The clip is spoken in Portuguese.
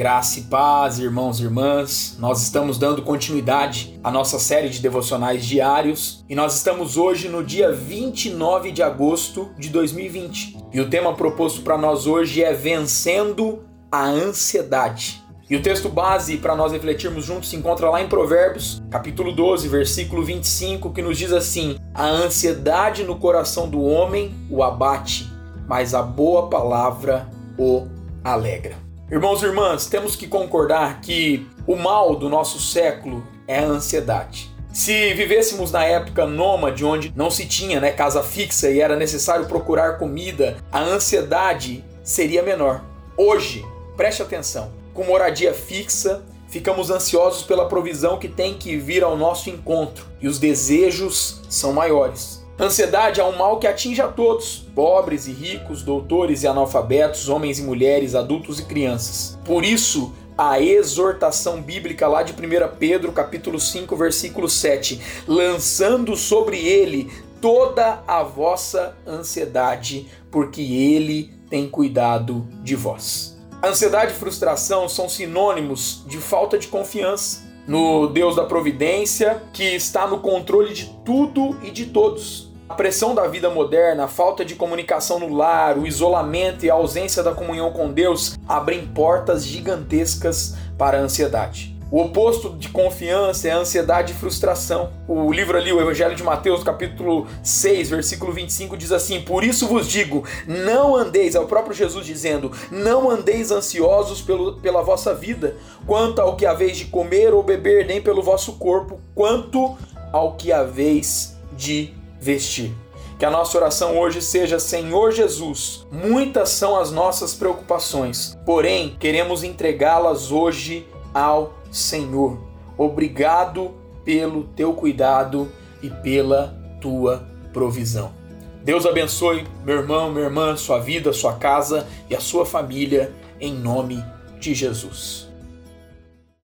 Graça e paz, irmãos e irmãs. Nós estamos dando continuidade à nossa série de devocionais diários e nós estamos hoje no dia 29 de agosto de 2020. E o tema proposto para nós hoje é Vencendo a Ansiedade. E o texto base para nós refletirmos juntos se encontra lá em Provérbios, capítulo 12, versículo 25, que nos diz assim: A ansiedade no coração do homem o abate, mas a boa palavra o alegra. Irmãos e irmãs, temos que concordar que o mal do nosso século é a ansiedade. Se vivêssemos na época nômade, onde não se tinha né, casa fixa e era necessário procurar comida, a ansiedade seria menor. Hoje, preste atenção, com moradia fixa, ficamos ansiosos pela provisão que tem que vir ao nosso encontro e os desejos são maiores. Ansiedade é um mal que atinge a todos, pobres e ricos, doutores e analfabetos, homens e mulheres, adultos e crianças. Por isso, a exortação bíblica lá de 1 Pedro, capítulo 5, versículo 7, lançando sobre ele toda a vossa ansiedade, porque ele tem cuidado de vós. Ansiedade e frustração são sinônimos de falta de confiança no Deus da providência, que está no controle de tudo e de todos. A pressão da vida moderna, a falta de comunicação no lar, o isolamento e a ausência da comunhão com Deus abrem portas gigantescas para a ansiedade. O oposto de confiança é ansiedade e frustração. O livro ali, o Evangelho de Mateus, capítulo 6, versículo 25, diz assim: Por isso vos digo, não andeis, é o próprio Jesus dizendo, não andeis ansiosos pelo, pela vossa vida, quanto ao que haveis de comer ou beber, nem pelo vosso corpo, quanto ao que haveis de vestir. Que a nossa oração hoje seja: Senhor Jesus, muitas são as nossas preocupações, porém queremos entregá-las hoje ao Senhor. Obrigado pelo teu cuidado e pela tua provisão. Deus abençoe meu irmão, minha irmã, sua vida, sua casa e a sua família, em nome de Jesus.